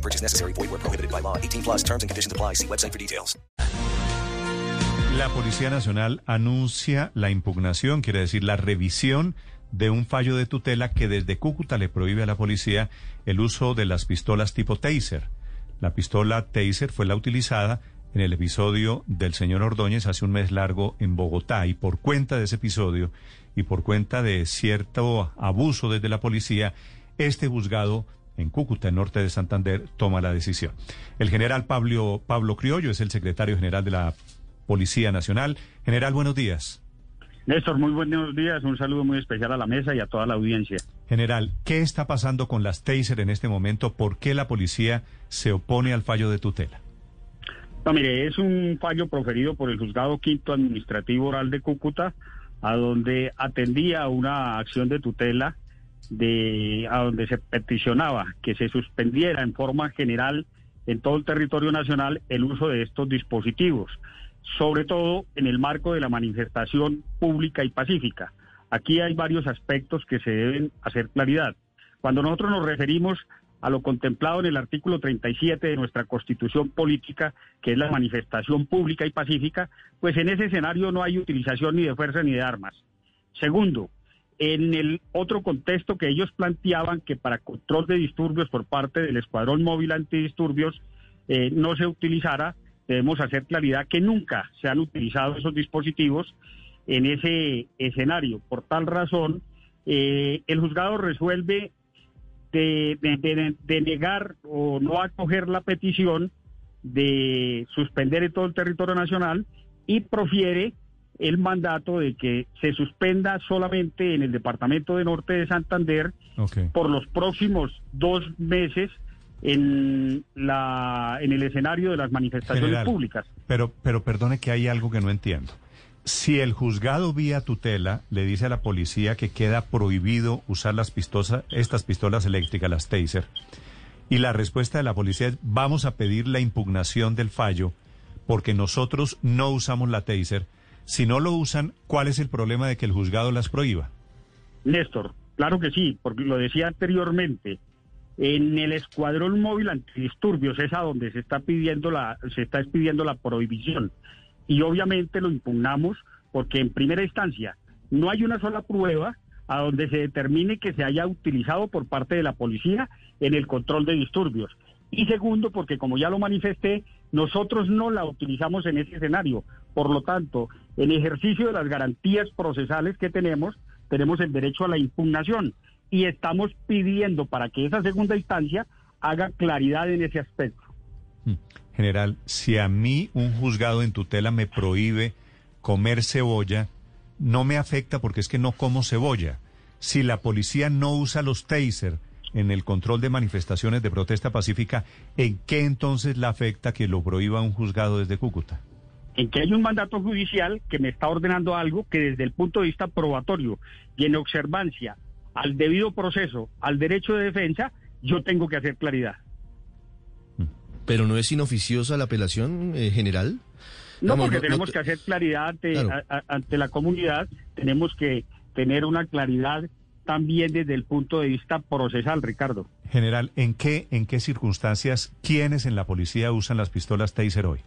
No purchase necessary. Void where prohibited by law. 18 plus terms and conditions apply. See website for details. La Policía Nacional anuncia la impugnación, quiere decir la revisión de un fallo de tutela que desde Cúcuta le prohíbe a la policía el uso de las pistolas tipo taser. La pistola taser fue la utilizada en el episodio del señor Ordóñez hace un mes largo en Bogotá y por cuenta de ese episodio y por cuenta de cierto abuso desde la policía, este juzgado en Cúcuta, en norte de Santander, toma la decisión. El general Pablo, Pablo Criollo es el secretario general de la Policía Nacional. General, buenos días. Néstor, muy buenos días. Un saludo muy especial a la mesa y a toda la audiencia. General, ¿qué está pasando con las taser en este momento? ¿Por qué la policía se opone al fallo de tutela? No, mire, es un fallo proferido por el Juzgado Quinto Administrativo Oral de Cúcuta, a donde atendía una acción de tutela de a donde se peticionaba que se suspendiera en forma general en todo el territorio nacional el uso de estos dispositivos, sobre todo en el marco de la manifestación pública y pacífica. Aquí hay varios aspectos que se deben hacer claridad. Cuando nosotros nos referimos a lo contemplado en el artículo 37 de nuestra Constitución Política, que es la manifestación pública y pacífica, pues en ese escenario no hay utilización ni de fuerza ni de armas. Segundo, en el otro contexto que ellos planteaban que para control de disturbios por parte del Escuadrón Móvil Antidisturbios eh, no se utilizara, debemos hacer claridad que nunca se han utilizado esos dispositivos en ese escenario. Por tal razón, eh, el juzgado resuelve de, de, de, negar o no acoger la petición de suspender en todo el territorio nacional y profiere el mandato de que se suspenda solamente en el departamento de Norte de Santander Okay. por los próximos dos meses en la en el escenario de las manifestaciones General, públicas. Pero, pero perdone que hay algo que no entiendo. Si el juzgado vía tutela le dice a la policía que queda prohibido usar las pistolas, estas pistolas eléctricas, las taser, y la respuesta de la policía es vamos a pedir la impugnación del fallo porque nosotros no usamos la taser, si no lo usan, ¿cuál es el problema de que el juzgado las prohíba? Néstor, claro que sí, porque lo decía anteriormente. En el escuadrón móvil antidisturbios es a donde se está pidiendo la se está pidiendo la prohibición y obviamente lo impugnamos porque en primera instancia no hay una sola prueba a donde se determine que se haya utilizado por parte de la policía en el control de disturbios. Y segundo, porque como ya lo manifesté, nosotros no la utilizamos en ese escenario. Por lo tanto, en ejercicio de las garantías procesales que tenemos, tenemos el derecho a la impugnación y estamos pidiendo para que esa segunda instancia haga claridad en ese aspecto. General, si a mí un juzgado en tutela me prohíbe comer cebolla, no me afecta porque es que no como cebolla. Si la policía no usa los taser en el control de manifestaciones de protesta pacífica, ¿en qué entonces la afecta que lo prohíba un juzgado desde Cúcuta? En que hay un mandato judicial que me está ordenando algo que desde el punto de vista probatorio y en observancia al debido proceso, al derecho de defensa, yo tengo que hacer claridad. ¿Pero no es inoficiosa la apelación eh, general? No, Vamos, porque no- tenemos no- que hacer claridad ante, Claro. a- a- ante la comunidad, tenemos que tener una claridad también desde el punto de vista procesal, Ricardo. General, ¿en qué, en qué circunstancias, quiénes en la policía usan las pistolas taser hoy?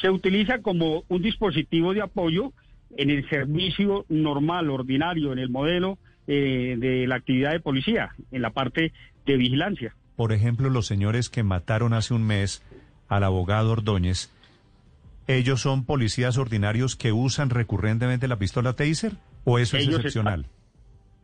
Se utiliza como un dispositivo de apoyo en el servicio normal, ordinario, en el modelo eh, de la actividad de policía, en la parte de vigilancia. Por ejemplo, los señores que mataron hace un mes al abogado Ordóñez, ¿ellos son policías ordinarios que usan recurrentemente la pistola taser o eso es excepcional?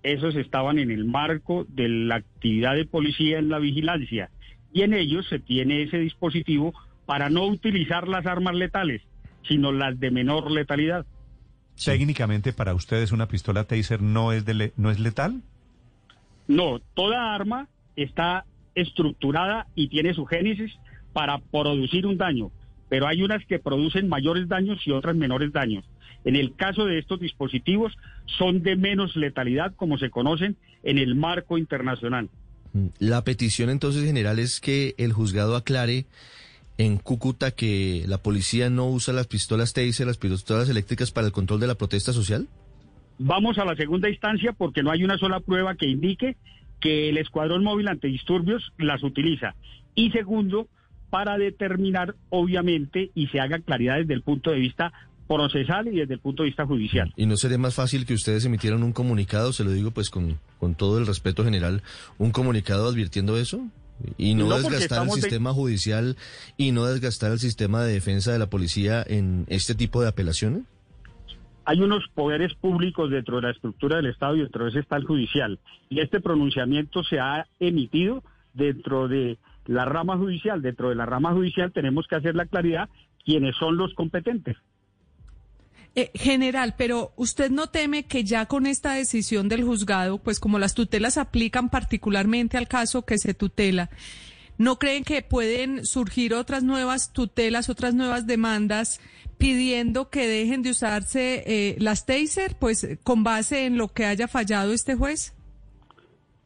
Esos estaban en el marco de la actividad de policía en la vigilancia y en ellos se tiene ese dispositivo para no utilizar las armas letales, sino las de menor letalidad. Técnicamente para ustedes una pistola taser no es de le- no es letal? No, toda arma está estructurada y tiene su génesis para producir un daño. pero hay unas que producen mayores daños y otras menores daños. En el caso de estos dispositivos, son de menos letalidad, como se conocen en el marco internacional. La petición entonces general es que el juzgado aclare en Cúcuta que la policía no usa las pistolas Taser, las pistolas eléctricas para el control de la protesta social. Vamos a la segunda instancia porque no hay una sola prueba que indique que el Escuadrón Móvil Antidisturbios las utiliza. Y segundo, para determinar, obviamente, y se haga claridad desde el punto de vista procesal y desde el punto de vista judicial. ¿Y no sería más fácil que ustedes emitieran un comunicado, se lo digo pues con, con todo el respeto general, un comunicado advirtiendo eso? Y no, desgastar el de- sistema judicial y no desgastar el sistema de defensa de la policía en este tipo de apelaciones? hay unos poderes públicos dentro de la estructura del Estado y dentro de ese está el judicial. Y este pronunciamiento se ha emitido dentro de la rama judicial. Dentro de la rama judicial tenemos que hacer la claridad quiénes son los competentes. Eh, general, pero usted no teme que ya con esta decisión del juzgado, pues como las tutelas aplican particularmente al caso que se tutela, ¿no creen que pueden surgir otras nuevas tutelas, otras nuevas demandas pidiendo que dejen de usarse eh, las taser, pues con base en lo que haya fallado este juez?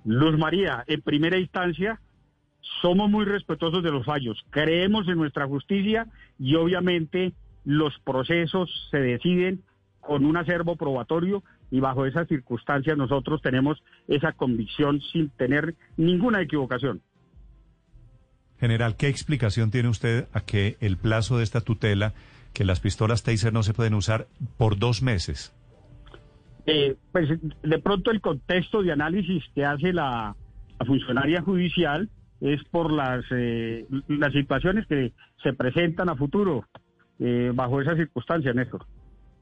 Luz María, en primera instancia, somos muy respetuosos de los fallos, creemos en nuestra justicia y obviamente los procesos se deciden con un acervo probatorio y bajo esas circunstancias nosotros tenemos esa convicción sin tener ninguna equivocación. General, ¿qué explicación tiene usted a que el plazo de esta tutela, que las pistolas Taser no se pueden usar por dos meses? Eh, pues de pronto el contexto de análisis que hace la, la funcionaria judicial es por las, eh, las situaciones que se presentan a futuro eh, bajo esas circunstancias, Néstor.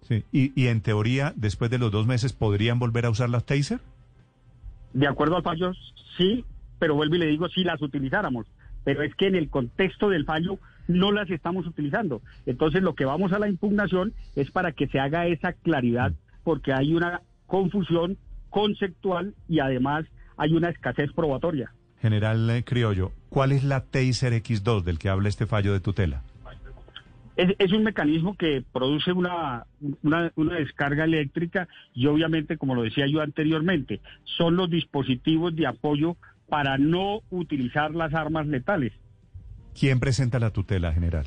Sí. Y, y en teoría, después de los dos meses, ¿podrían volver a usar las Taser? De acuerdo al fallo, sí, pero vuelvo y le digo si las utilizáramos. Pero es que en el contexto del fallo no las estamos utilizando. Entonces lo que vamos a la impugnación es para que se haga esa claridad, porque hay una confusión conceptual y además hay una escasez probatoria. General eh, Criollo, ¿cuál es la Taser X2 del que habla este fallo de tutela? Es, es un mecanismo que produce una, una, una descarga eléctrica y obviamente, como lo decía yo anteriormente, son los dispositivos de apoyo para no utilizar las armas letales. ¿Quién presenta la tutela, general?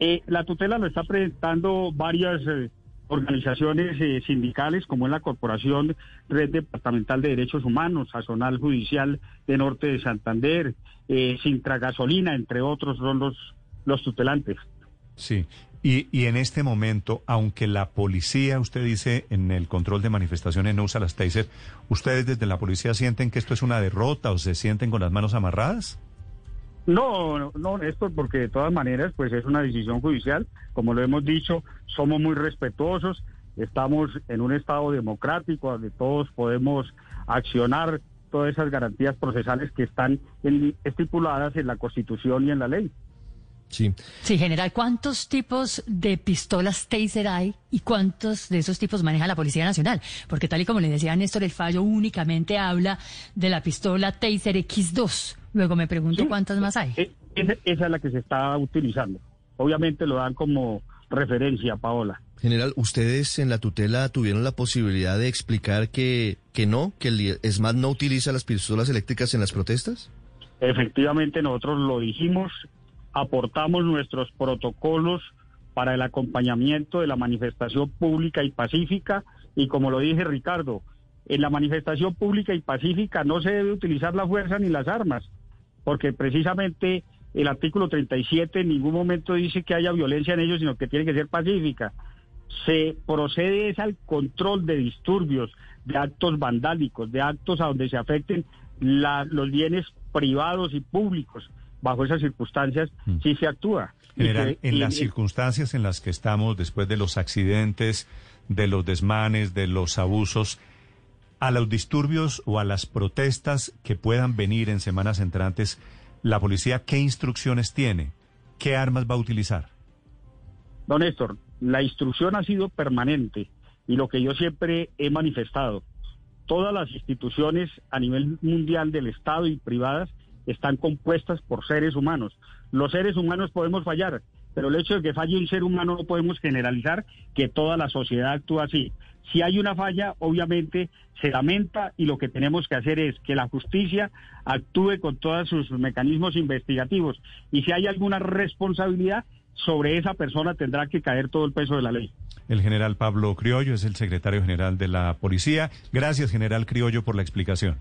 Eh, la tutela lo está presentando varias eh, organizaciones eh, sindicales, como es la Corporación Red Departamental de Derechos Humanos, Azonal Judicial de Norte de Santander, eh, Sintra Gasolina, entre otros, son los, los tutelantes. Sí. Y, y en este momento, aunque la policía, usted dice, en el control de manifestaciones no usa las Taser, ¿ustedes desde la policía sienten que esto es una derrota o se sienten con las manos amarradas? No, no, no, Néstor, porque de todas maneras, pues es una decisión judicial. Como lo hemos dicho, somos muy respetuosos, estamos en un Estado democrático donde todos podemos accionar todas esas garantías procesales que están en- estipuladas en la Constitución y en la ley. Sí. Sí, general, ¿cuántos tipos de pistolas Taser hay y cuántos de esos tipos maneja la Policía Nacional? Porque tal y como le decía Néstor, el fallo únicamente habla de la pistola Taser X2. Luego me pregunto Sí. cuántas más hay. E- Esa, esa es la que se está utilizando. Obviamente lo dan como referencia, Paola. General, ¿ustedes en la tutela tuvieron la posibilidad de explicar que, que no, que el ESMAD no utiliza las pistolas eléctricas en las protestas? Efectivamente, nosotros lo dijimos, aportamos nuestros protocolos para el acompañamiento de la manifestación pública y pacífica y como lo dije Ricardo, en la manifestación pública y pacífica no se debe utilizar la fuerza ni las armas, porque precisamente el artículo 37 en ningún momento dice que haya violencia en ellos, sino que tiene que ser pacífica. Se procede es al control de disturbios, de actos vandálicos, de actos a donde se afecten los bienes privados y públicos. Bajo esas circunstancias Mm. sí se actúa. General, se- en y- las y- circunstancias en las que estamos después de los accidentes, de los desmanes, de los abusos, a los disturbios o a las protestas que puedan venir en semanas entrantes, la policía, ¿qué instrucciones tiene? ¿Qué armas va a utilizar? Don Néstor, la instrucción ha sido permanente y lo que yo siempre he manifestado, todas las instituciones a nivel mundial del Estado y privadas están compuestas por seres humanos. Los seres humanos podemos fallar, pero el hecho de que falle un ser humano no podemos generalizar que toda la sociedad actúa así. Si hay una falla, obviamente se lamenta y lo que tenemos que hacer es que la justicia actúe con todos sus mecanismos investigativos y si hay alguna responsabilidad, sobre esa persona tendrá que caer todo el peso de la ley. El general Pablo Criollo es el secretario general de la policía. Gracias, general Criollo, por la explicación.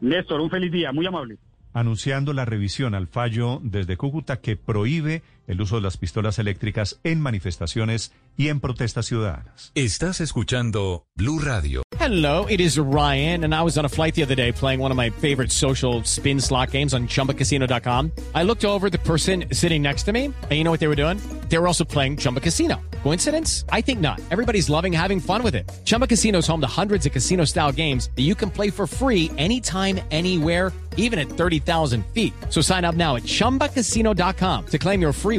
Néstor, un feliz día, muy amable. Anunciando la revisión al fallo desde Cúcuta que prohíbe el uso de las pistolas eléctricas en manifestaciones y en protestas ciudadanas. Estás escuchando Blue Radio. Hello, it is Ryan, and I was on a flight the other day playing one of my favorite social spin slot games on chumbacasino.com. I looked over the person sitting next to me, and you know what they were doing? They were also playing Chumba Casino. Coincidence? I think not. Everybody's loving having fun with it. Chumba Casino is home to hundreds of casino style games that you can play for free anytime, anywhere, even at 30,000 feet. So sign up now at chumbacasino.com to claim your free